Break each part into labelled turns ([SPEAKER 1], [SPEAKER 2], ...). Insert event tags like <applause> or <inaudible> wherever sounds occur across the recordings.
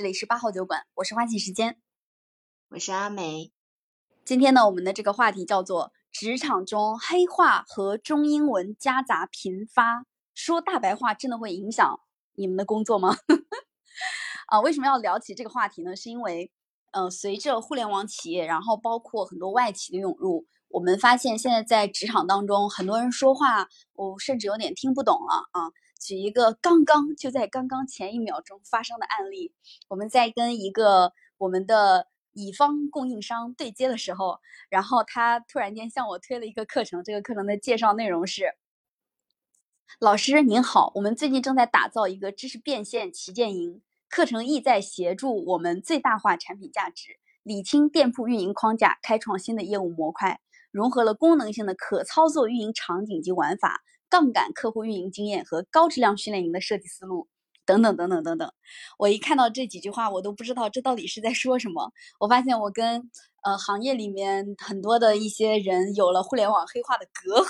[SPEAKER 1] 这里是八号酒馆，我是花季时间，
[SPEAKER 2] 我是阿梅。
[SPEAKER 1] 今天呢，我们的这个话题叫做职场中黑话和中英文夹杂频发，说大白话真的会影响你们的工作吗？<laughs> 啊，为什么要聊起这个话题呢？是因为，呃，随着互联网企业，然后包括很多外企的涌入，我们发现现在在职场当中，很多人说话，我甚至有点听不懂了啊。举一个刚刚就在刚刚前一秒钟发生的案例，我们在跟一个我们的乙方供应商对接的时候，然后他突然间向我推了一个课程，这个课程的介绍内容是：老师您好，我们最近正在打造一个知识变现旗舰营，课程意在协助我们最大化产品价值，理清店铺运营框架，开创新的业务模块，融合了功能性的可操作运营场景及玩法。杠杆客户运营经验和高质量训练营的设计思路，等等等等等等。我一看到这几句话，我都不知道这到底是在说什么。我发现我跟呃行业里面很多的一些人有了互联网黑化的隔阂。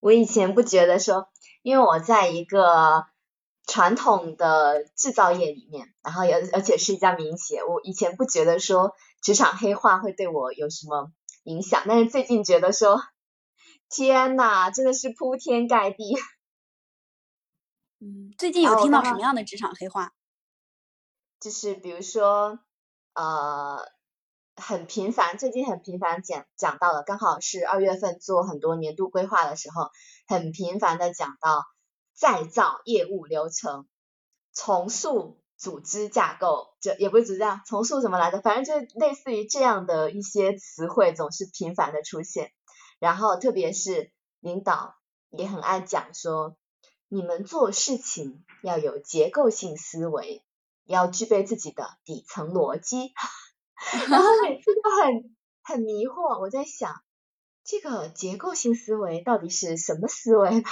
[SPEAKER 2] 我以前不觉得说，因为我在一个传统的制造业里面，然后而而且是一家民企，我以前不觉得说。职场黑化会对我有什么影响？但是最近觉得说，天呐，真的是铺天盖地。
[SPEAKER 1] 嗯，最近有听到什么样的职场黑话？
[SPEAKER 2] 就是比如说，呃，很频繁，最近很频繁讲讲到了，刚好是二月份做很多年度规划的时候，很频繁的讲到再造业务流程，重塑。组织架构，这也不是组织架重塑什么来着，反正就类似于这样的一些词汇总是频繁的出现。然后特别是领导也很爱讲说，你们做事情要有结构性思维，要具备自己的底层逻辑。<laughs> 然后每次都很很迷惑，我在想这个结构性思维到底是什么思维呢？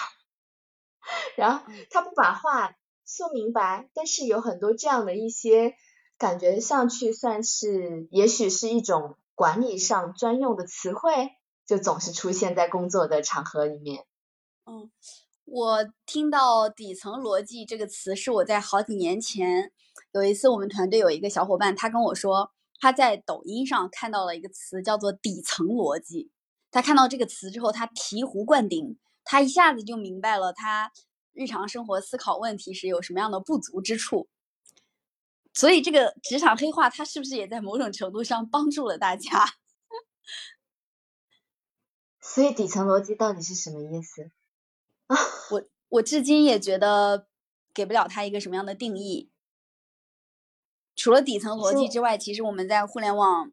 [SPEAKER 2] 然后他不把话。说明白，但是有很多这样的一些感觉上去算是，也许是一种管理上专用的词汇，就总是出现在工作的场合里面。
[SPEAKER 1] 嗯，我听到底层逻辑这个词是我在好几年前有一次我们团队有一个小伙伴，他跟我说他在抖音上看到了一个词叫做底层逻辑，他看到这个词之后，他醍醐灌顶，他一下子就明白了他。日常生活思考问题时有什么样的不足之处？所以这个职场黑化，它是不是也在某种程度上帮助了大家？<laughs>
[SPEAKER 2] 所以底层逻辑到底是什么意思？<laughs>
[SPEAKER 1] 啊，我我至今也觉得给不了他一个什么样的定义。除了底层逻辑之外，其实我们在互联网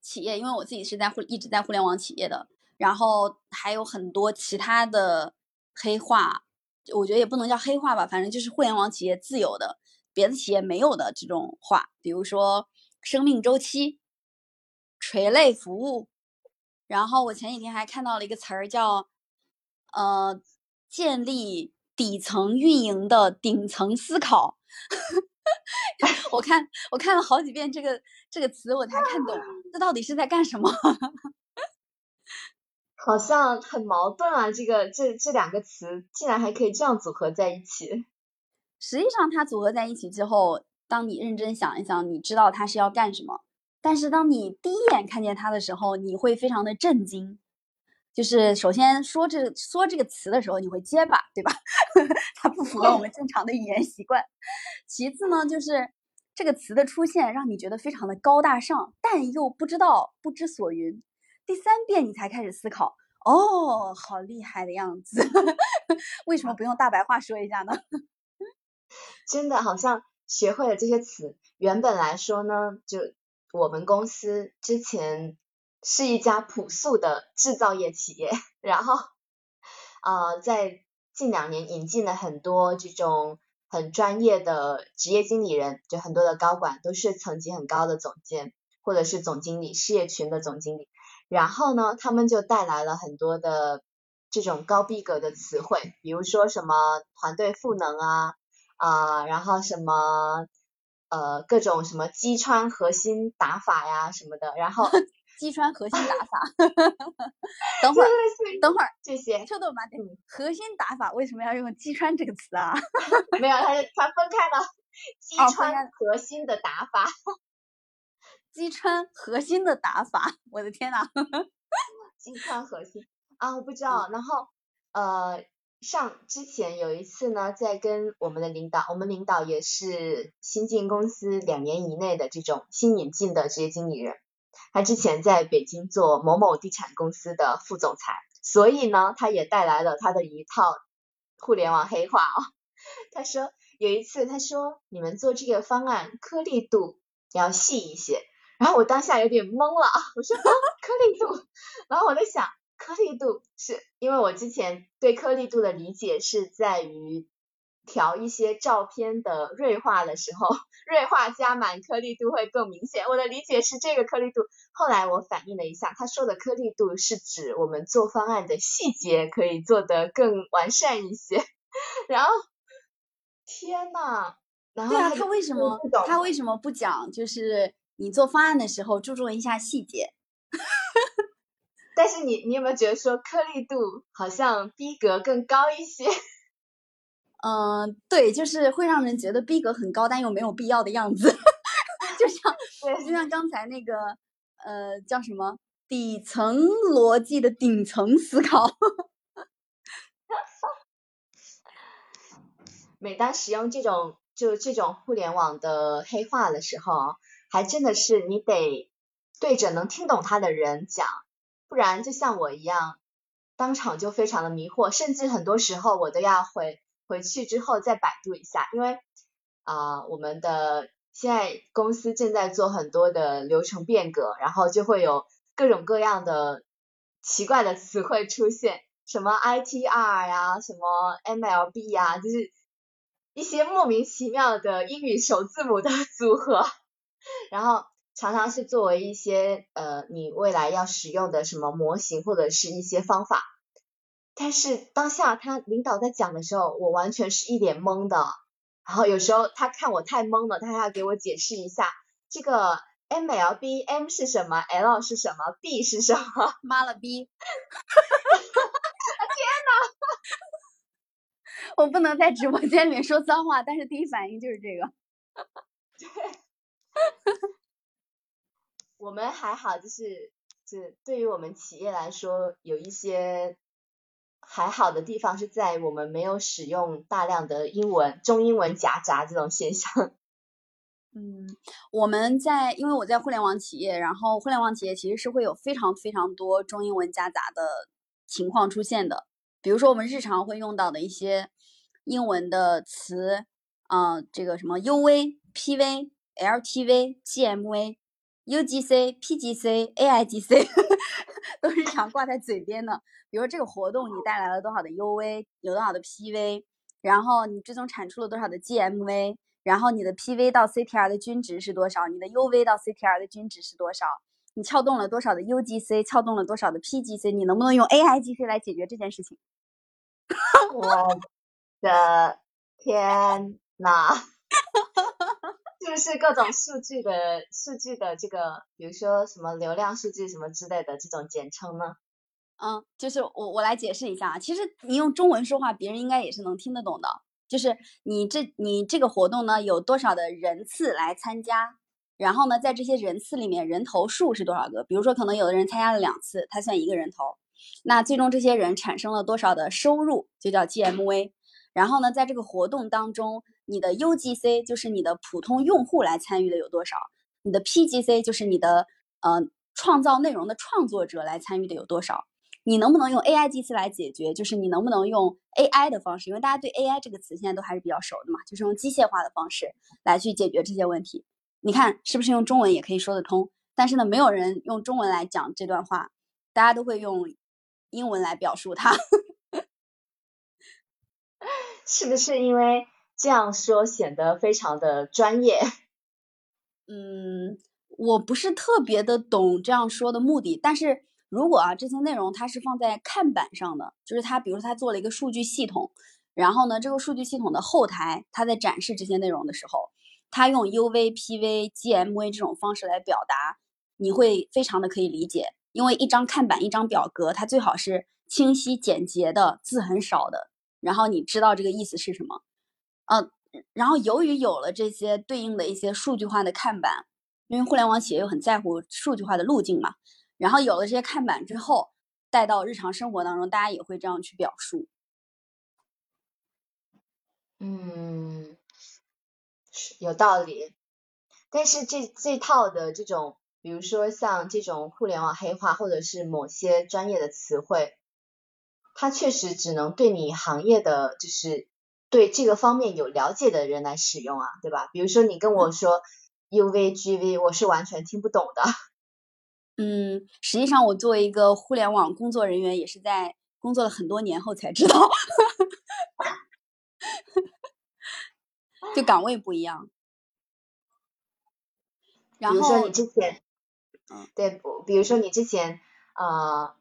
[SPEAKER 1] 企业，因为我自己是在互一直在互联网企业的，然后还有很多其他的。黑化，我觉得也不能叫黑化吧，反正就是互联网企业自有的，别的企业没有的这种话，比如说生命周期、垂类服务。然后我前几天还看到了一个词儿叫，呃，建立底层运营的顶层思考。<laughs> 我看我看了好几遍这个这个词，我才看懂，<laughs> 这到底是在干什么？
[SPEAKER 2] 好像很矛盾啊！这个这这两个词竟然还可以这样组合在一起。
[SPEAKER 1] 实际上，它组合在一起之后，当你认真想一想，你知道它是要干什么。但是，当你第一眼看见它的时候，你会非常的震惊。就是首先说这说这个词的时候，你会结巴，对吧？<laughs> 它不符合我们正常的语言习惯。其次呢，就是这个词的出现让你觉得非常的高大上，但又不知道不知所云。第三遍你才开始思考，哦，好厉害的样子，<laughs> 为什么不用大白话说一下呢？<laughs>
[SPEAKER 2] 真的好像学会了这些词。原本来说呢，就我们公司之前是一家朴素的制造业企业，然后啊，在近两年引进了很多这种很专业的职业经理人，就很多的高管都是层级很高的总监或者是总经理，事业群的总经理。然后呢，他们就带来了很多的这种高逼格的词汇，比如说什么团队赋能啊啊，然后什么呃各种什么击穿核心打法呀什么的，然后 <laughs>
[SPEAKER 1] 击穿核心打 <laughs> 法。<laughs> 等会儿，等会儿，
[SPEAKER 2] 这些
[SPEAKER 1] 臭豆妈，核心打法为什么要用击穿这个词啊？
[SPEAKER 2] 没有，它它分开了，击穿核心的打法，
[SPEAKER 1] 击穿核心的打法，我的天呐！<laughs>
[SPEAKER 2] 击穿核心啊，我不知道。然后呃。上之前有一次呢，在跟我们的领导，我们领导也是新进公司两年以内的这种新引进的职业经理人，他之前在北京做某某地产公司的副总裁，所以呢，他也带来了他的一套互联网黑话哦。<laughs> 他说有一次，他说你们做这个方案颗粒度要细一些，然后我当下有点懵了啊，我说颗粒度，然后我在想。颗粒度是因为我之前对颗粒度的理解是在于调一些照片的锐化的时候，锐化加满颗粒度会更明显。我的理解是这个颗粒度，后来我反映了一下，他说的颗粒度是指我们做方案的细节可以做得更完善一些。然后，天呐，然后对
[SPEAKER 1] 啊，他为什么他为什么不讲？就是你做方案的时候注重一下细节。<laughs>
[SPEAKER 2] 但是你你有没有觉得说颗粒度好像逼格更高一些？
[SPEAKER 1] 嗯，<laughs> 对，就是会让人觉得逼格很高，但又没有必要的样子。<laughs> 就像就像刚才那个呃叫什么底层逻辑的顶层思考。
[SPEAKER 2] 每当使用这种就这种互联网的黑话的时候，还真的是你得对着能听懂它的人讲。不然就像我一样，当场就非常的迷惑，甚至很多时候我都要回回去之后再百度一下，因为啊，我们的现在公司正在做很多的流程变革，然后就会有各种各样的奇怪的词汇出现，什么 ITR 呀，什么 MLB 呀，就是一些莫名其妙的英语首字母的组合，然后。常常是作为一些呃你未来要使用的什么模型或者是一些方法，但是当下他领导在讲的时候，我完全是一脸懵的。然后有时候他看我太懵了，他还要给我解释一下这个 M L B M 是什么，L 是什么，B 是什么？
[SPEAKER 1] 妈了逼！<laughs>
[SPEAKER 2] 天呐！<laughs>
[SPEAKER 1] 我不能在直播间里面说脏话，但是第一反应就是这个。<laughs>
[SPEAKER 2] 我们还好，就是就对于我们企业来说，有一些还好的地方是在我们没有使用大量的英文、中英文夹杂这种现象。<laughs>
[SPEAKER 1] 嗯，我们在因为我在互联网企业，然后互联网企业其实是会有非常非常多中英文夹杂的情况出现的。比如说我们日常会用到的一些英文的词，啊，这个什么 UV、PV、LTV、GMV。UGC、PGC、AIGC <laughs> 都是常挂在嘴边的。比如这个活动你带来了多少的 UV，有多少的 PV，然后你最终产出了多少的 GMV，然后你的 PV 到 CTR 的均值是多少，你的 UV 到 CTR 的均值是多少，你撬动了多少的 UGC，撬动了多少的 PGC，你能不能用 AIGC 来解决这件事情？
[SPEAKER 2] 我的天呐！是不是各种数据的数据的这个，比如说什么流量数据什么之类的这种简称呢？
[SPEAKER 1] 嗯，就是我我来解释一下啊，其实你用中文说话，别人应该也是能听得懂的。就是你这你这个活动呢，有多少的人次来参加？然后呢，在这些人次里面，人头数是多少个？比如说，可能有的人参加了两次，他算一个人头。那最终这些人产生了多少的收入，就叫 GMV。然后呢，在这个活动当中。你的 UGC 就是你的普通用户来参与的有多少？你的 PGC 就是你的呃创造内容的创作者来参与的有多少？你能不能用 AIGC 来解决？就是你能不能用 AI 的方式？因为大家对 AI 这个词现在都还是比较熟的嘛，就是用机械化的方式来去解决这些问题。你看是不是用中文也可以说得通？但是呢，没有人用中文来讲这段话，大家都会用英文来表述它。<laughs>
[SPEAKER 2] 是不是因为？这样说显得非常的专业。
[SPEAKER 1] 嗯，我不是特别的懂这样说的目的，但是如果啊这些内容它是放在看板上的，就是它，比如说它做了一个数据系统，然后呢，这个数据系统的后台，它在展示这些内容的时候，它用 UV、PV、GMV 这种方式来表达你会非常的可以理解，因为一张看板、一张表格，它最好是清晰简洁的，字很少的，然后你知道这个意思是什么。呃，然后由于有了这些对应的一些数据化的看板，因为互联网企业又很在乎数据化的路径嘛，然后有了这些看板之后，带到日常生活当中，大家也会这样去表述。
[SPEAKER 2] 嗯，有道理。但是这这套的这种，比如说像这种互联网黑化，或者是某些专业的词汇，它确实只能对你行业的，就是对这个方面有了解的人来使用啊，对吧？比如说你跟我说 UVGV，我是完全听不懂的。<laughs>
[SPEAKER 1] 嗯，实际上我作为一个互联网工作人员，也是在工作了很多年后才知道，<laughs> 就岗位不一样。
[SPEAKER 2] 比如说你之前，嗯对，不，比如说你之前，呃，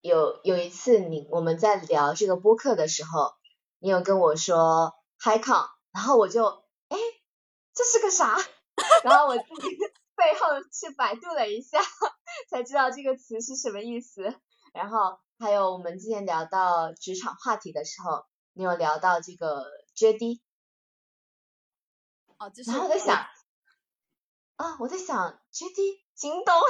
[SPEAKER 2] 有有一次你我们在聊这个播客的时候，你有跟我说 HiCon，然后我就，哎，这是个啥？<laughs> 然后我自己背后去百度了一下，才知道这个词是什么意思。然后还有我们之前聊到职场话题的时候，你有聊到这个 JD，
[SPEAKER 1] 哦，就是
[SPEAKER 2] 然后我在想。啊，我在想 JD 京东，<laughs>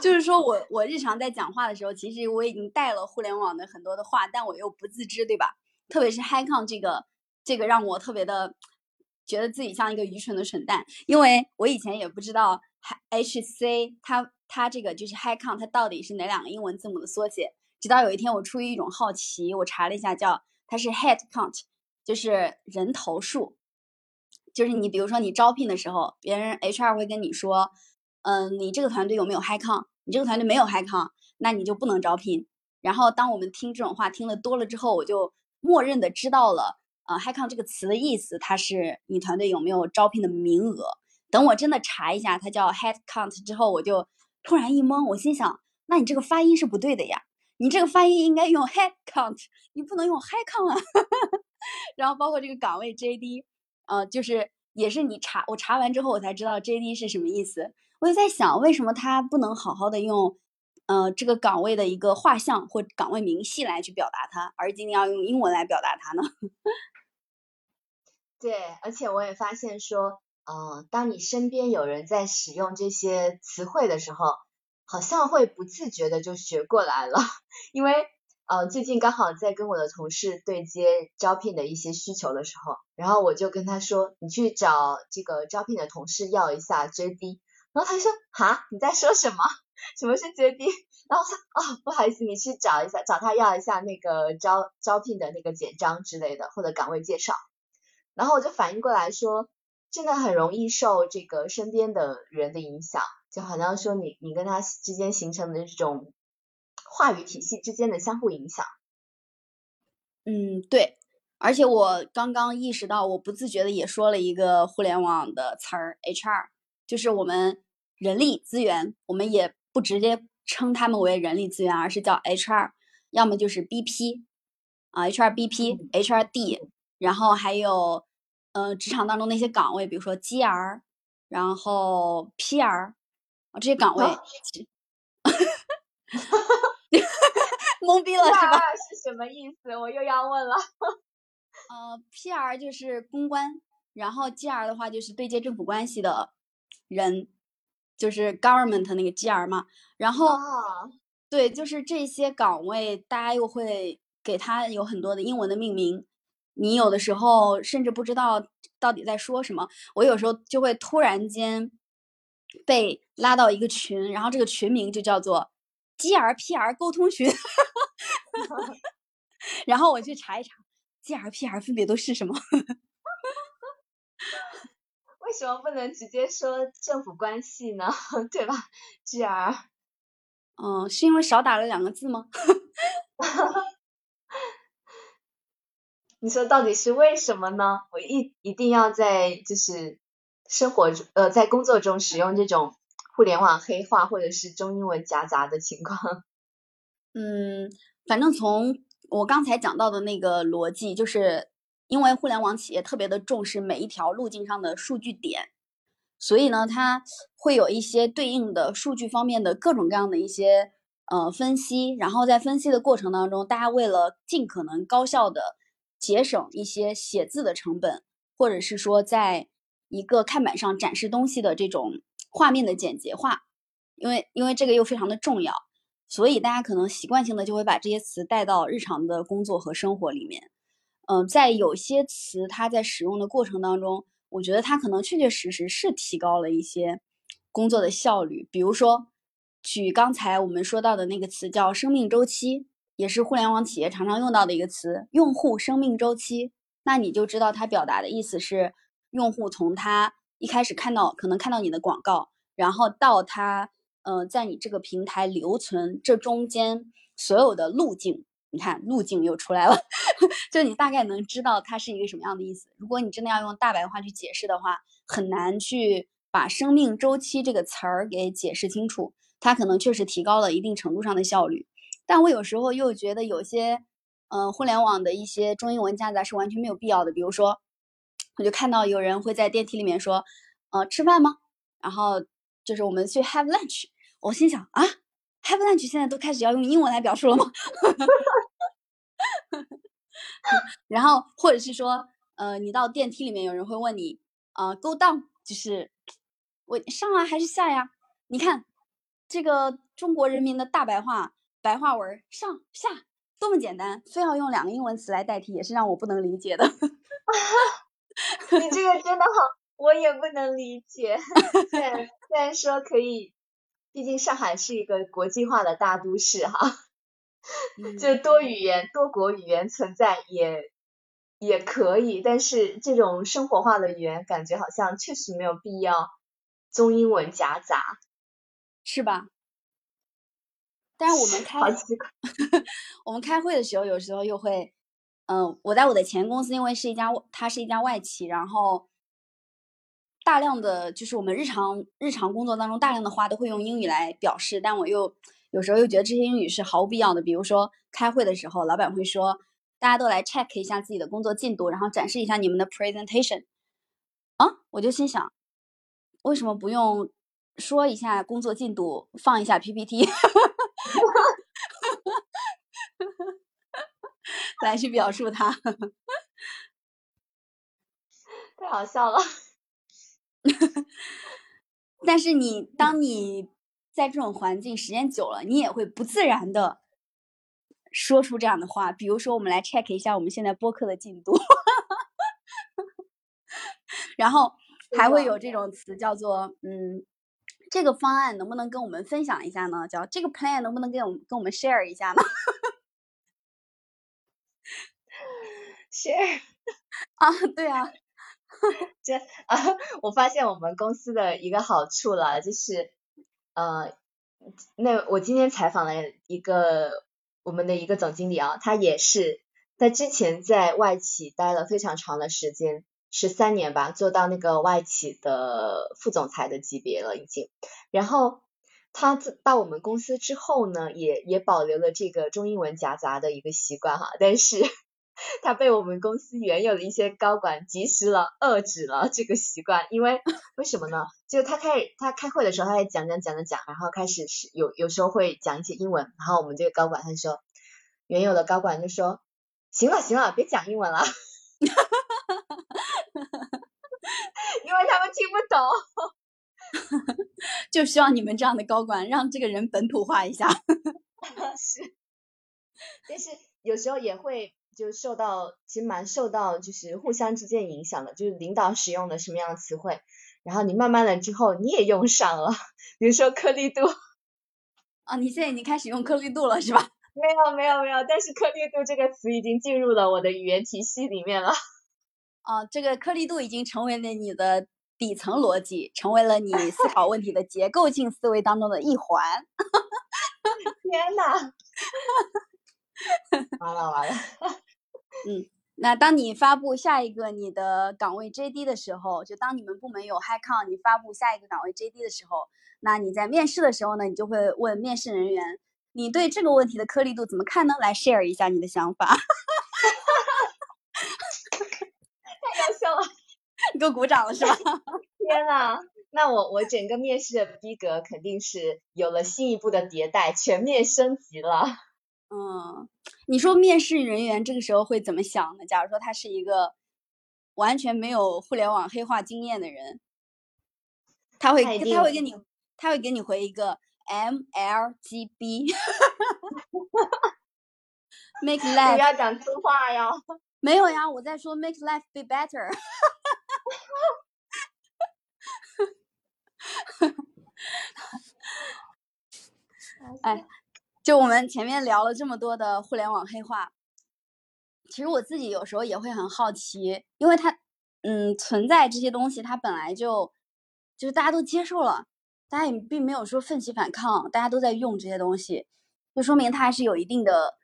[SPEAKER 1] 就是说我我日常在讲话的时候，其实我已经带了互联网的很多的话，但我又不自知，对吧？特别是 HiCon 这个这个让我特别的觉得自己像一个愚蠢的蠢蛋，因为我以前也不知道 HC 它它这个就是 HiCon 它到底是哪两个英文字母的缩写，直到有一天我出于一种好奇，我查了一下，叫它是 Head Count。就是人头数，就是你比如说你招聘的时候，别人 HR 会跟你说，嗯，你这个团队有没有 High Con？你这个团队没有 High Con，那你就不能招聘。然后当我们听这种话听的多了之后，我就默认的知道了，呃，High Con 这个词的意思，它是你团队有没有招聘的名额。等我真的查一下，它叫 Head Count 之后，我就突然一懵，我心想，那你这个发音是不对的呀，你这个发音应该用 Head Count，你不能用 High Con 啊。<laughs> 然后包括这个岗位 JD，呃，就是也是你查我查完之后我才知道 JD 是什么意思。我就在想，为什么他不能好好的用，呃，这个岗位的一个画像或岗位明细来去表达它，而今天要用英文来表达它呢？<laughs>
[SPEAKER 2] 对，而且我也发现说，呃，当你身边有人在使用这些词汇的时候，好像会不自觉的就学过来了，<laughs> 因为。呃，最近刚好在跟我的同事对接招聘的一些需求的时候，然后我就跟他说，你去找这个招聘的同事要一下 JD，然后他说，哈，你在说什么？什么是 JD？然后说，哦，不好意思，你去找一下，找他要一下那个招招聘的那个简章之类的，或者岗位介绍。然后我就反应过来说，真的很容易受这个身边的人的影响，就好像说你你跟他之间形成的这种。话语体系之间的相互影响。
[SPEAKER 1] 嗯，对，而且我刚刚意识到，我不自觉的也说了一个互联网的词儿，HR，就是我们人力资源，我们也不直接称他们为人力资源，而是叫 HR，要么就是 BP 啊，HRBP，HRD，然后还有呃职场当中那些岗位，比如说 GR，然后 PR，啊这些岗位。<laughs> 懵逼了是吧？
[SPEAKER 2] 是什么意思？我又要问了。<laughs>
[SPEAKER 1] 呃，PR 就是公关，然后 GR 的话就是对接政府关系的人，就是 government 那个 GR 嘛。然后，对，就是这些岗位，大家又会给他有很多的英文的命名，你有的时候甚至不知道到底在说什么。我有时候就会突然间被拉到一个群，然后这个群名就叫做。G R P R 沟通群 <laughs> <laughs> 然后我去查一查，G R P R 分别都是什么？
[SPEAKER 2] 为什么不能直接说政府关系呢？<laughs> 对吧？G R，
[SPEAKER 1] 嗯，是因为少打了两个字吗？<laughs>
[SPEAKER 2] 你说到底是为什么呢？我一一定要在就是生活中呃在工作中使用这种。互联网黑化或者是中英文夹杂的情况，<laughs>
[SPEAKER 1] 嗯，反正从我刚才讲到的那个逻辑，就是因为互联网企业特别的重视每一条路径上的数据点，所以呢，它会有一些对应的数据方面的各种各样的一些呃分析，然后在分析的过程当中，大家为了尽可能高效的节省一些写字的成本，或者是说在一个看板上展示东西的这种画面的简洁化，因为因为这个又非常的重要，所以大家可能习惯性的就会把这些词带到日常的工作和生活里面。嗯，在有些词它在使用的过程当中，我觉得它可能确确实实是提高了一些工作的效率。比如说，举刚才我们说到的那个词叫生命周期，也是互联网企业常常用到的一个词，用户生命周期。那你就知道它表达的意思是，用户从他一开始看到可能看到你的广告，然后到他呃在你这个平台留存，这中间所有的路径。你看路径又出来了，<laughs> 就你大概能知道它是一个什么样的意思。如果你真的要用大白话去解释的话，很难去把生命周期这个词儿给解释清楚。它可能确实提高了一定程度上的效率，但我有时候又觉得有些，嗯，互联网的一些中英文夹杂是完全没有必要的。比如说，我就看到有人会在电梯里面说，呃，吃饭吗？然后就是我们去 have lunch。我心想啊。Have lunch 现在都开始要用英文来表述了吗？<laughs> 然后或者是说，呃，你到电梯里面，有人会问你，呃，Go down 就是我上啊还是下呀？你看这个中国人民的大白话白话文，上下多么简单，非要用两个英文词来代替，也是让我不能理解的。<laughs>
[SPEAKER 2] 你这个真的好，我也不能理解。<laughs> 虽然虽然说可以。毕竟上海是一个国际化的大都市哈，<laughs> 就多语言、多国语言存在也也可以，但是这种生活化的语言感觉好像确实没有必要中英文夹杂，
[SPEAKER 1] 是吧？但是我们开 <laughs> 我们开会的时候，有时候又会，嗯，我在我的前公司，因为是一家它是一家外企，然后。大量的就是我们日常日常工作当中大量的话都会用英语来表示，但我又有时候又觉得这些英语是毫无必要的。比如说开会的时候，老板会说大家都来 check 一下自己的工作进度，然后展示一下你们的 presentation。啊，我就心想，为什么不用说一下工作进度，放一下 PPT，<laughs> 来去表述它？<laughs>
[SPEAKER 2] 太好笑了。
[SPEAKER 1] 但是你当你在这种环境时间久了，你也会不自然的说出这样的话。比如说，我们来 check 一下我们现在播客的进度，然后还会有这种词叫做“嗯，这个方案能不能跟我们分享一下呢？”叫这个 plan 能不能跟我们跟我们 share 一下呢？<laughs>
[SPEAKER 2] share
[SPEAKER 1] 啊，对啊。<laughs>
[SPEAKER 2] 这啊，我发现我们公司的一个好处了，就是呃，那我今天采访了一个我们的一个总经理啊，他也是他之前在外企待了非常长的时间，十三年吧，做到那个外企的副总裁的级别了已经。然后他到我们公司之后呢，也也保留了这个中英文夹杂的一个习惯哈，但是。他被我们公司原有的一些高管及时了遏制了这个习惯，因为为什么呢？就他开始他开会的时候，他在讲讲讲讲讲，然后开始是有有时候会讲一些英文，然后我们这个高管他说，原有的高管就说，行了行了，别讲英文了，<laughs> 因为他们听不
[SPEAKER 1] 懂，就需要你们这样的高管让这个人本土化一下，<laughs>
[SPEAKER 2] 是，但是有时候也会。就受到其实蛮受到就是互相之间影响的，就是领导使用的什么样的词汇，然后你慢慢的之后你也用上了，比如说颗粒度，<laughs>
[SPEAKER 1] 啊，你现在已经开始用颗粒度了是吧？<laughs>
[SPEAKER 2] 没有没有没有，但是颗粒度这个词已经进入了我的语言体系里面了。<laughs>
[SPEAKER 1] 啊，这个颗粒度已经成为了你的底层逻辑，成为了你思考问题的结构性思维当中的一环。
[SPEAKER 2] 天呐！完了完了，
[SPEAKER 1] 嗯，那当你发布下一个你的岗位 JD 的时候，就当你们部门有 HiCon，你发布下一个岗位 JD 的时候，那你在面试的时候呢，你就会问面试人员，你对这个问题的颗粒度怎么看呢？来 share 一下你的想法。<laughs> 太搞笑了，你给我鼓掌了是吧？<laughs>
[SPEAKER 2] 天呐，那我我整个面试的逼格肯定是有了新一步的迭代，全面升级了。
[SPEAKER 1] 嗯，你说面试人员这个时候会怎么想呢？假如说他是一个完全没有互联网黑化经验的人，他会他会给你他会给你回一个 MLGB，make <laughs> life
[SPEAKER 2] 不要讲粗话呀。
[SPEAKER 1] 没有呀，我在说 make life be better。<laughs> <laughs> 哎。就我们前面聊了这么多的互联网黑化，其实我自己有时候也会很好奇，因为它，嗯，存在这些东西，它本来就就是大家都接受了，大家也并没有说奋起反抗，大家都在用这些东西，就说明它还是有一定的，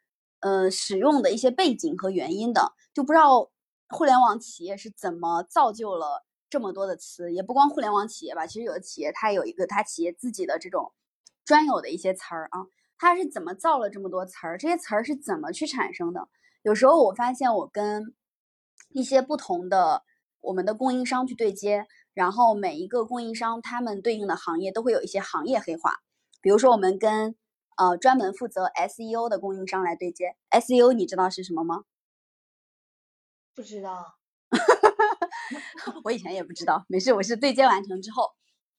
[SPEAKER 1] 呃，使用的一些背景和原因的。就不知道互联网企业是怎么造就了这么多的词，也不光互联网企业吧，其实有的企业它有一个它企业自己的这种专有的一些词儿啊。他是怎么造了这么多词儿？这些词儿是怎么去产生的？有时候我发现我跟一些不同的我们的供应商去对接，然后每一个供应商他们对应的行业都会有一些行业黑话。比如说我们跟呃专门负责 SEO 的供应商来对接，SEO 你知道是什么吗？
[SPEAKER 2] 不知道，<laughs>
[SPEAKER 1] 我以前也不知道。没事，我是对接完成之后，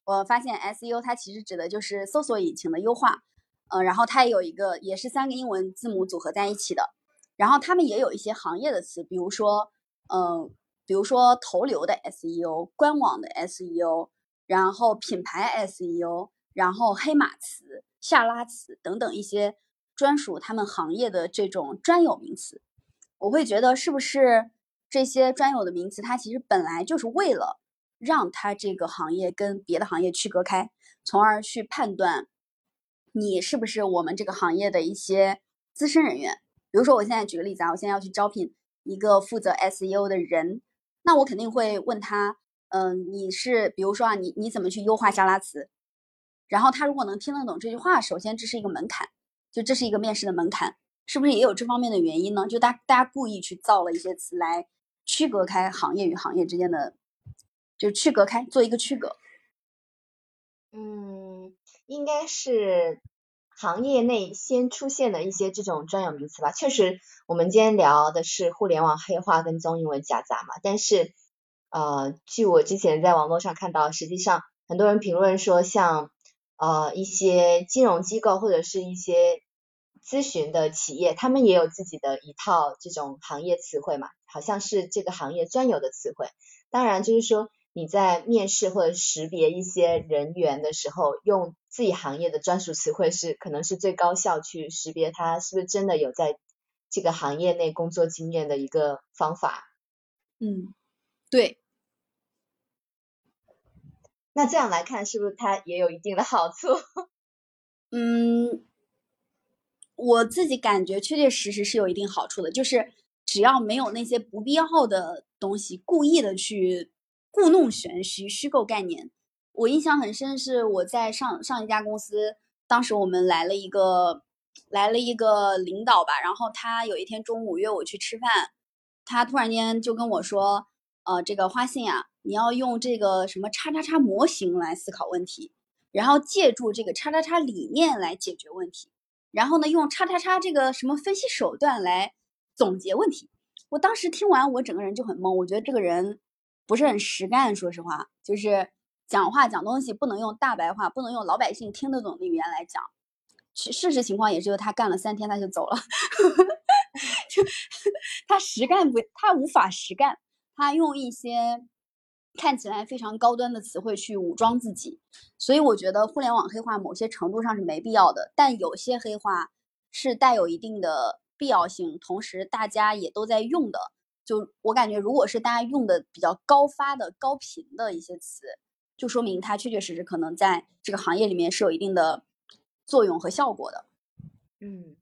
[SPEAKER 1] 我发现 SEO 它其实指的就是搜索引擎的优化。嗯，然后它也有一个，也是三个英文字母组合在一起的。然后他们也有一些行业的词，比如说，嗯，比如说投流的 SEO、官网的 SEO，然后品牌 SEO，然后黑马词、下拉词等等一些专属他们行业的这种专有名词。我会觉得，是不是这些专有的名词，它其实本来就是为了让它这个行业跟别的行业区隔开，从而去判断。你是不是我们这个行业的一些资深人员？比如说，我现在举个例子啊，我现在要去招聘一个负责 SEO 的人，那我肯定会问他，嗯，你是比如说啊，你你怎么去优化下拉词？然后他如果能听得懂这句话，首先这是一个门槛，就这是一个面试的门槛，是不是也有这方面的原因呢？就大大家故意去造了一些词来区隔开行业与行业之间的，就区隔开，做一个区隔。
[SPEAKER 2] 嗯。应该是行业内先出现的一些这种专有名词吧。确实，我们今天聊的是互联网黑化跟中英文夹杂嘛。但是，呃，据我之前在网络上看到，实际上很多人评论说，像呃一些金融机构或者是一些咨询的企业，他们也有自己的一套这种行业词汇嘛，好像是这个行业专有的词汇。当然，就是说。你在面试或者识别一些人员的时候，用自己行业的专属词汇是可能是最高效去识别他是不是真的有在这个行业内工作经验的一个方法。
[SPEAKER 1] 嗯，对。
[SPEAKER 2] 那这样来看，是不是它也有一定的好处？<laughs>
[SPEAKER 1] 嗯，我自己感觉确确实实是有一定好处的，就是只要没有那些不必要的东西，故意的去。故弄玄虚、虚构概念，我印象很深，是我在上上一家公司，当时我们来了一个来了一个领导吧，然后他有一天中午约我去吃饭，他突然间就跟我说，呃，这个花信啊，你要用这个什么叉叉叉模型来思考问题，然后借助这个叉叉叉理念来解决问题，然后呢，用叉叉叉这个什么分析手段来总结问题。我当时听完，我整个人就很懵，我觉得这个人。不是很实干，说实话，就是讲话讲东西不能用大白话，不能用老百姓听得懂的语言来讲。事实情况也只有他干了三天他就走了，<laughs> 就他实干不，他无法实干，他用一些看起来非常高端的词汇去武装自己。所以我觉得互联网黑化某些程度上是没必要的，但有些黑化是带有一定的必要性，同时大家也都在用的。就我感觉，如果是大家用的比较高发的、高频的一些词，就说明它确确实实可能在这个行业里面是有一定的作用和效果的。
[SPEAKER 2] 嗯，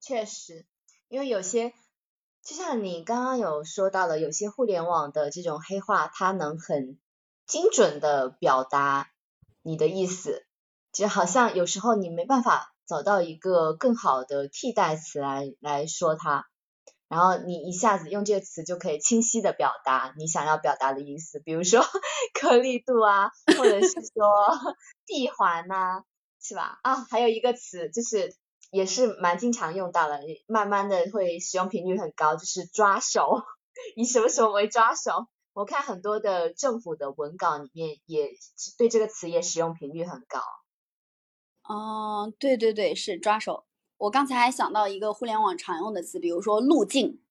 [SPEAKER 2] 确实，因为有些就像你刚刚有说到了，有些互联网的这种黑话，它能很精准的表达你的意思，就好像有时候你没办法找到一个更好的替代词来来说它。然后你一下子用这个词就可以清晰的表达你想要表达的意思，比如说 <laughs> 颗粒度啊，或者是说 <laughs> 闭环呐，是吧？啊，还有一个词就是也是蛮经常用到的，慢慢的会使用频率很高，就是抓手，以什么什么为抓手？我看很多的政府的文稿里面也对这个词也使用频率很高。
[SPEAKER 1] 哦，对对对，是抓手。我刚才还想到一个互联网常用的词，比如说路径、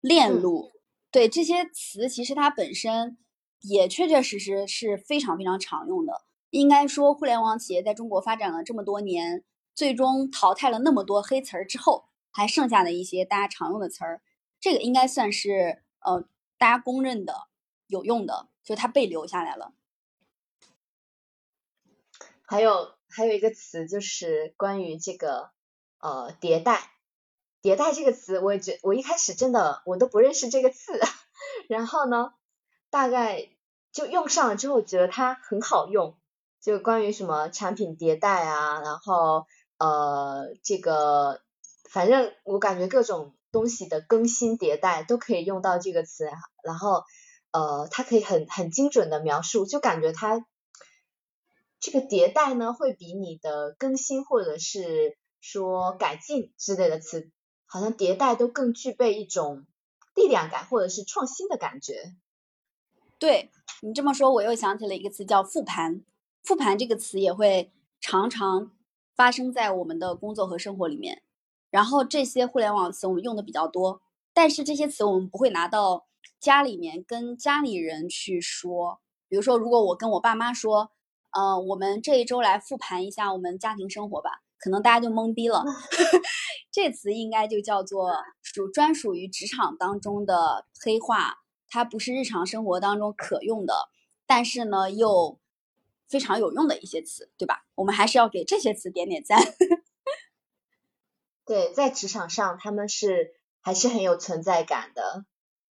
[SPEAKER 1] 链路，对这些词，其实它本身也确确实实是非常非常常用的。应该说，互联网企业在中国发展了这么多年，最终淘汰了那么多黑词儿之后，还剩下的一些大家常用的词儿，这个应该算是呃大家公认的有用的，就它被留下来了。
[SPEAKER 2] 还有还有一个词就是关于这个。呃，迭代，迭代这个词，我也觉我一开始真的我都不认识这个字，<laughs> 然后呢，大概就用上了之后，觉得它很好用，就关于什么产品迭代啊，然后呃，这个反正我感觉各种东西的更新迭代都可以用到这个词，然后呃，它可以很很精准的描述，就感觉它这个迭代呢，会比你的更新或者是说改进之类的词，好像迭代都更具备一种力量感或者是创新的感觉。
[SPEAKER 1] 对你这么说，我又想起了一个词叫复盘。复盘这个词也会常常发生在我们的工作和生活里面。然后这些互联网词我们用的比较多，但是这些词我们不会拿到家里面跟家里人去说。比如说，如果我跟我爸妈说，呃，我们这一周来复盘一下我们家庭生活吧。可能大家就懵逼了，<laughs> 这词应该就叫做属专属于职场当中的黑话，它不是日常生活当中可用的，但是呢又非常有用的一些词，对吧？我们还是要给这些词点点赞。
[SPEAKER 2] 对，在职场上他们是还是很有存在感的，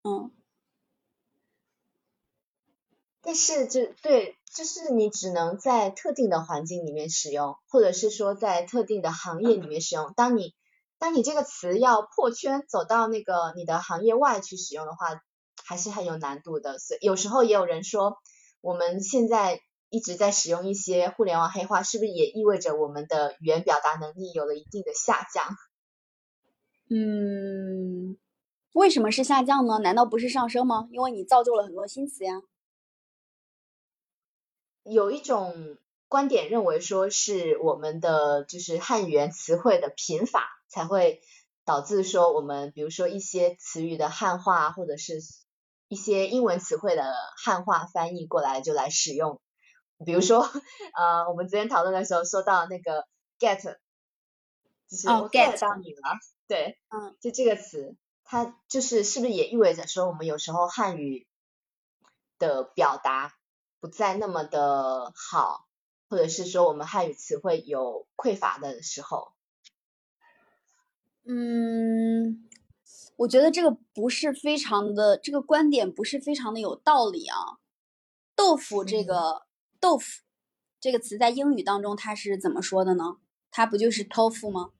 [SPEAKER 1] 嗯。
[SPEAKER 2] 但是就对，就是你只能在特定的环境里面使用，或者是说在特定的行业里面使用。当你当你这个词要破圈走到那个你的行业外去使用的话，还是很有难度的。所以有时候也有人说，我们现在一直在使用一些互联网黑话，是不是也意味着我们的语言表达能力有了一定的下降？
[SPEAKER 1] 嗯，为什么是下降呢？难道不是上升吗？因为你造就了很多新词呀。
[SPEAKER 2] 有一种观点认为，说是我们的就是汉语言词汇的贫乏，才会导致说我们比如说一些词语的汉化，或者是一些英文词汇的汉化翻译过来就来使用。比如说，呃，我们昨天讨论的时候说到那个 get，就是我 get 到你了，对，
[SPEAKER 1] 嗯，
[SPEAKER 2] 就这个词，它就是是不是也意味着说我们有时候汉语的表达。不再那么的好，或者是说我们汉语词汇有匮乏的时候，
[SPEAKER 1] 嗯，我觉得这个不是非常的，这个观点不是非常的有道理啊。豆腐这个豆腐这个词在英语当中它是怎么说的呢？它不就是 tofu 吗？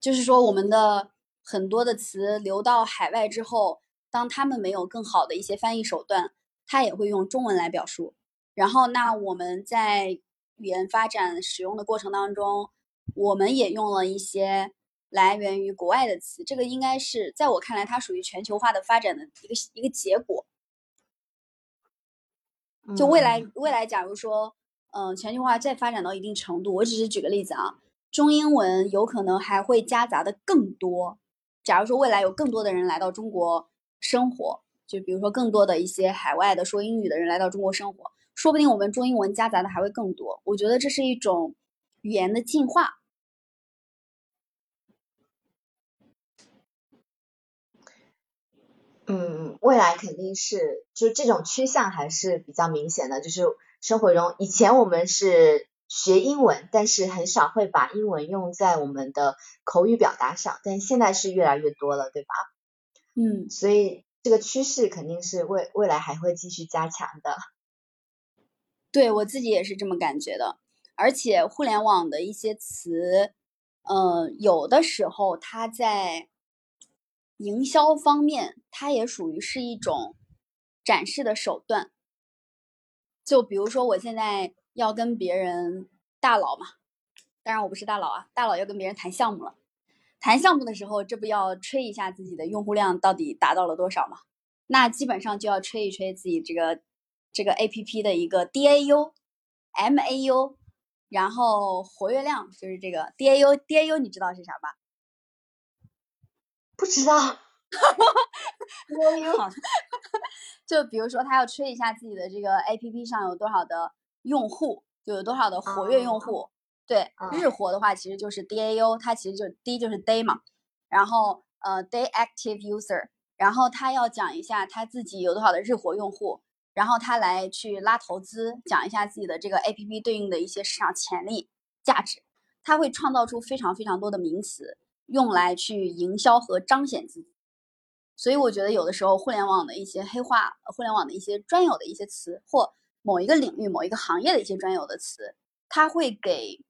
[SPEAKER 1] 就是说我们的很多的词流到海外之后，当他们没有更好的一些翻译手段，它也会用中文来表述。然后，那我们在语言发展使用的过程当中，我们也用了一些来源于国外的词。这个应该是在我看来，它属于全球化的发展的一个一个结果。就未来未来，假如说，嗯，全球化再发展到一定程度，我只是举个例子啊，中英文有可能还会夹杂的更多。假如说未来有更多的人来到中国生活，就比如说更多的一些海外的说英语的人来到中国生活。说不定我们中英文夹杂的还会更多，我觉得这是一种语言的进化。
[SPEAKER 2] 嗯，未来肯定是就这种趋向还是比较明显的。就是生活中，以前我们是学英文，但是很少会把英文用在我们的口语表达上，但现在是越来越多了，对吧？
[SPEAKER 1] 嗯，
[SPEAKER 2] 所以这个趋势肯定是未未来还会继续加强的。
[SPEAKER 1] 对我自己也是这么感觉的，而且互联网的一些词，嗯，有的时候它在营销方面，它也属于是一种展示的手段。就比如说，我现在要跟别人大佬嘛，当然我不是大佬啊，大佬要跟别人谈项目了。谈项目的时候，这不要吹一下自己的用户量到底达到了多少吗？那基本上就要吹一吹自己这个这个 A P P 的一个 D A U、M A U，然后活跃量就是这个 D A U、D A U，你知道是啥吧？
[SPEAKER 2] 不知道。<laughs> D A U <laughs>
[SPEAKER 1] 就比如说，他要吹一下自己的这个 A P P 上有多少的用户，就有多少的活跃用户。对，日活的话其实就是 D A U，它其实就 D 就是 day 嘛，然后呃 day active user，然后他要讲一下他自己有多少的日活用户，然后他来去拉投资，讲一下自己的这个 A P P 对应的一些市场潜力价值，他会创造出非常非常多的名词，用来去营销和彰显自己。所以我觉得有的时候互联网的一些黑话，互联网的一些专有的一些词，或某一个领域、某一个行业的一些专有的词，它会给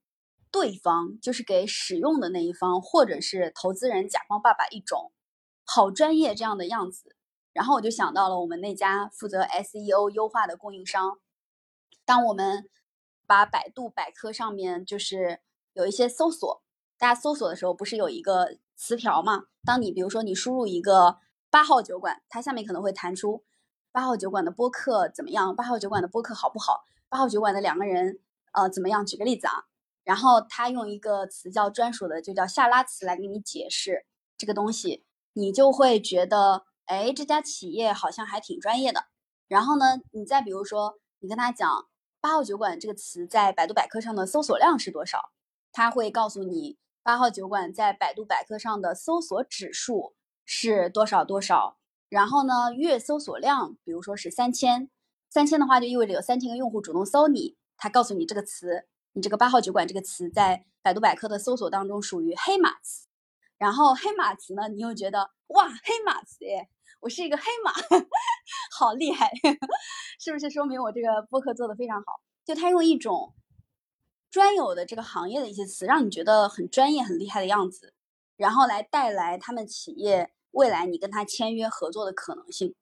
[SPEAKER 1] 对方，就是给使用的那一方，或者是投资人、甲方爸爸一种好专业这样的样子。然后我就想到了我们那家负责 SEO 优化的供应商，当我们把百度百科上面就是有一些搜索，大家搜索的时候不是有一个词条嘛？当你比如说你输入一个。八号酒馆，它下面可能会弹出八号酒馆的播客怎么样？八号酒馆的播客好不好？八号酒馆的两个人呃怎么样？举个例子啊，然后他用一个词叫专属的，就叫下拉词来给你解释这个东西，你就会觉得哎这家企业好像还挺专业的。然后呢，你再比如说你跟他讲八号酒馆这个词在百度百科上的搜索量是多少，他会告诉你八号酒馆在百度百科上的搜索指数。是多少多少？然后呢，月搜索量，比如说是三千，三千的话就意味着有三千个用户主动搜你，他告诉你这个词，你这个八号酒馆这个词在百度百科的搜索当中属于黑马词。然后黑马词呢，你又觉得哇，黑马词耶，我是一个黑马，<laughs> 好厉害，<laughs> 是不是说明我这个播客做的非常好？就他用一种专有的这个行业的一些词，让你觉得很专业、很厉害的样子。然后来带来他们企业未来你跟他签约合作的可能性。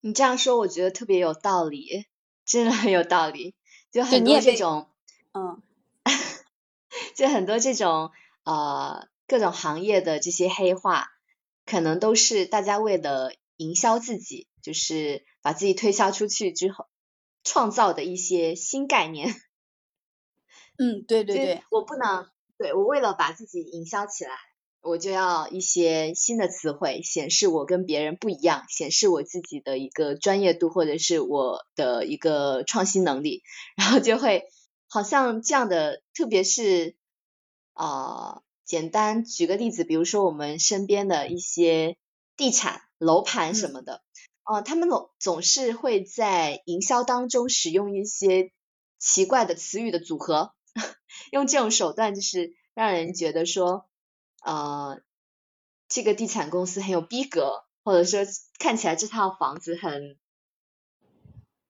[SPEAKER 2] 你这样说，我觉得特别有道理，真的很有道理。就 <laughs> 很多这种，
[SPEAKER 1] 嗯，
[SPEAKER 2] 就很多这种呃各种行业的这些黑话，可能都是大家为了营销自己，就是把自己推销出去之后创造的一些新概念。<laughs>
[SPEAKER 1] 嗯，对对对，
[SPEAKER 2] 我不能。对我为了把自己营销起来，我就要一些新的词汇，显示我跟别人不一样，显示我自己的一个专业度或者是我的一个创新能力，<laughs> 然后就会好像这样的，特别是啊，简单举个例子，比如说我们身边的一些地产楼盘什么的，啊，他们总总是会在营销当中使用一些奇怪的词语的组合。<laughs> 用这种手段，就是让人觉得说，呃，这个地产公司很有逼格，或者说看起来这套房子很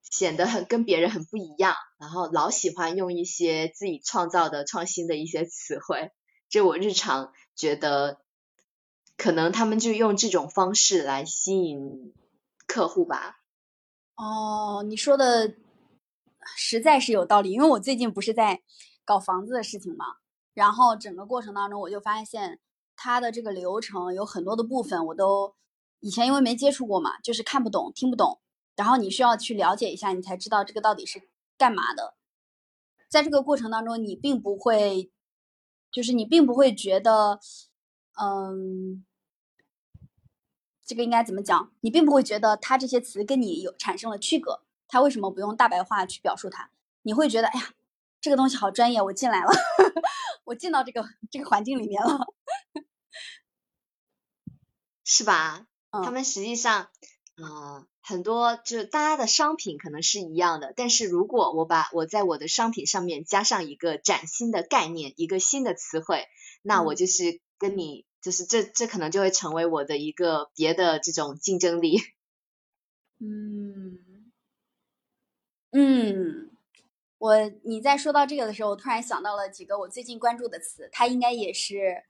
[SPEAKER 2] 显得很跟别人很不一样，然后老喜欢用一些自己创造的创新的一些词汇。就我日常觉得，可能他们就用这种方式来吸引客户吧。
[SPEAKER 1] 哦，你说的实在是有道理，因为我最近不是在。搞房子的事情嘛，然后整个过程当中，我就发现它的这个流程有很多的部分，我都以前因为没接触过嘛，就是看不懂、听不懂，然后你需要去了解一下，你才知道这个到底是干嘛的。在这个过程当中，你并不会，就是你并不会觉得，嗯，这个应该怎么讲？你并不会觉得它这些词跟你有产生了区隔，它为什么不用大白话去表述它？你会觉得，哎呀。这个东西好专业，我进来了，<laughs> 我进到这个这个环境里面了，<laughs>
[SPEAKER 2] 是吧？他们实际上，呃，很多就是大家的商品可能是一样的，但是如果我把我在我的商品上面加上一个崭新的概念，一个新的词汇，那我就是跟你，就是这这可能就会成为我的一个别的这种竞争力。<laughs>
[SPEAKER 1] 嗯，嗯。我你在说到这个的时候，我突然想到了几个我最近关注的词，它应该也是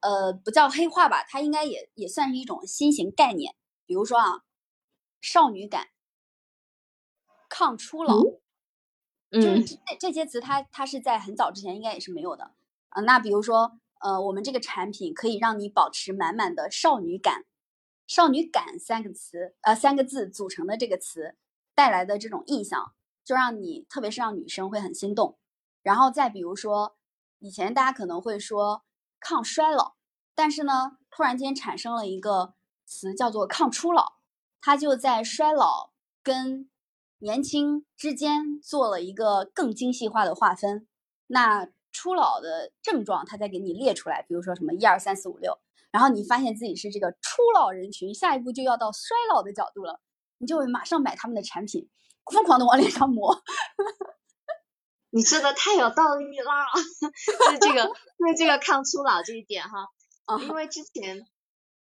[SPEAKER 1] 呃，不叫黑化吧，它应该也也算是一种新型概念。比如说啊，少女感、抗初老，就是这这些词，它它是在很早之前应该也是没有的啊。那比如说，呃，我们这个产品可以让你保持满满的少女感，少女感三个词，呃，三个字组成的这个词带来的这种印象，就让你特别是让女生会很心动。然后再比如说，以前大家可能会说抗衰老，但是呢，突然间产生了一个词叫做抗初老，它就在衰老跟年轻之间做了一个更精细化的划分。那初老的症状，他再给你列出来，比如说什么一二三四五六，然后你发现自己是这个初老人群，下一步就要到衰老的角度了，你就会马上买他们的产品，疯狂的往脸上抹。<laughs>
[SPEAKER 2] 你说的太有道理啦，<laughs> 就是这个，<laughs> 就是这个抗初老这一点哈，因为之前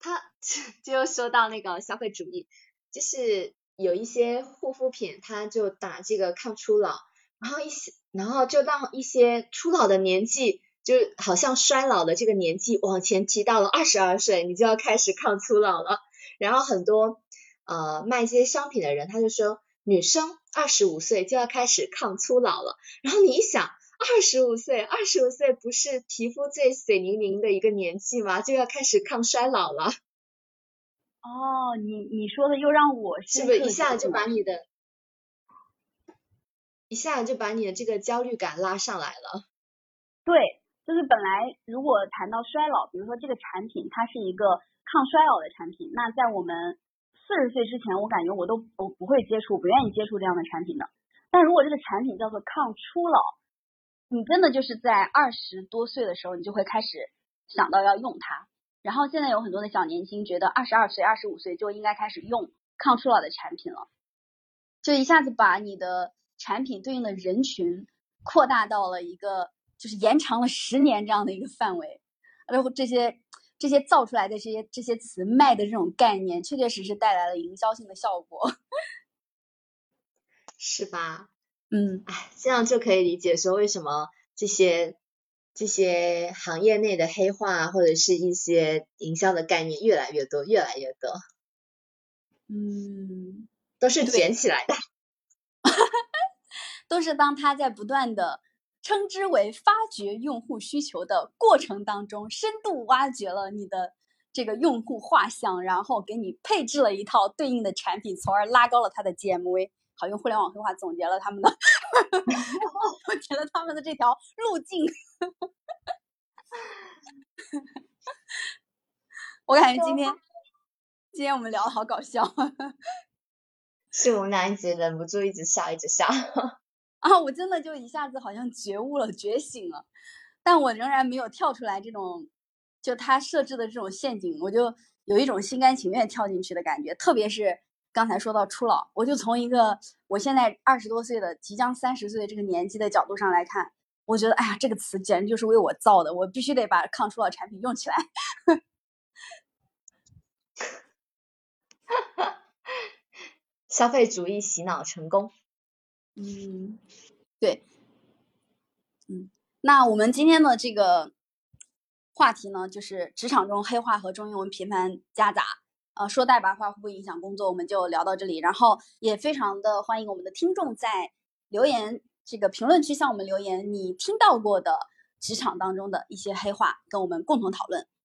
[SPEAKER 2] 他 <laughs> 就说到那个消费主义，就是有一些护肤品，它就打这个抗初老，然后一些，然后就让一些初老的年纪，就好像衰老的这个年纪往前提到了二十二岁，你就要开始抗初老了，然后很多呃卖这些商品的人，他就说。女生二十五岁就要开始抗初老了，然后你一想，二十五岁，二十五岁不是皮肤最水灵灵的一个年纪吗？就要开始抗衰老了。
[SPEAKER 1] 哦，你你说的又让我
[SPEAKER 2] 是不是一下就把你的，一下就把你的这个焦虑感拉上来了？
[SPEAKER 1] 对，就是本来如果谈到衰老，比如说这个产品它是一个抗衰老的产品，那在我们。四十岁之前，我感觉我都我不会接触，不愿意接触这样的产品的。但如果这个产品叫做抗初老，你真的就是在二十多岁的时候，你就会开始想到要用它。然后现在有很多的小年轻觉得二十二岁、二十五岁就应该开始用抗初老的产品了，就一下子把你的产品对应的人群扩大到了一个，就是延长了十年这样的一个范围，然后这些。这些造出来的这些这些词卖的这种概念，确确实实带来了营销性的效果，<laughs>
[SPEAKER 2] 是吧？
[SPEAKER 1] 嗯，
[SPEAKER 2] 哎，这样就可以理解说为什么这些这些行业内的黑话或者是一些营销的概念越来越多，越来越多。
[SPEAKER 1] 嗯，
[SPEAKER 2] 都是捡起来的，<laughs>
[SPEAKER 1] 都是当他在不断的。称之为发掘用户需求的过程当中，深度挖掘了你的这个用户画像，然后给你配置了一套对应的产品，从而拉高了它的 GMV。好，用互联网黑话总结了他们的，我觉得他们的这条路径，<laughs> 我感觉今天今天我们聊的好搞笑，<laughs>
[SPEAKER 2] 是我们俩一直忍不住一直笑，一直笑。<laughs>
[SPEAKER 1] 啊，我真的就一下子好像觉悟了、觉醒了，但我仍然没有跳出来这种，就他设置的这种陷阱，我就有一种心甘情愿跳进去的感觉。特别是刚才说到初老，我就从一个我现在二十多岁的、即将三十岁这个年纪的角度上来看，我觉得，哎呀，这个词简直就是为我造的，我必须得把抗初老产品用起来。<laughs>
[SPEAKER 2] 消费主义洗脑成功。<laughs>
[SPEAKER 1] 嗯，对，嗯，那我们今天的这个话题呢，就是职场中黑话和中英文频繁夹杂，呃，说大白话会不会影响工作？我们就聊到这里，然后也非常的欢迎我们的听众在留言这个评论区向我们留言，你听到过的职场当中的一些黑话，跟我们共同讨论。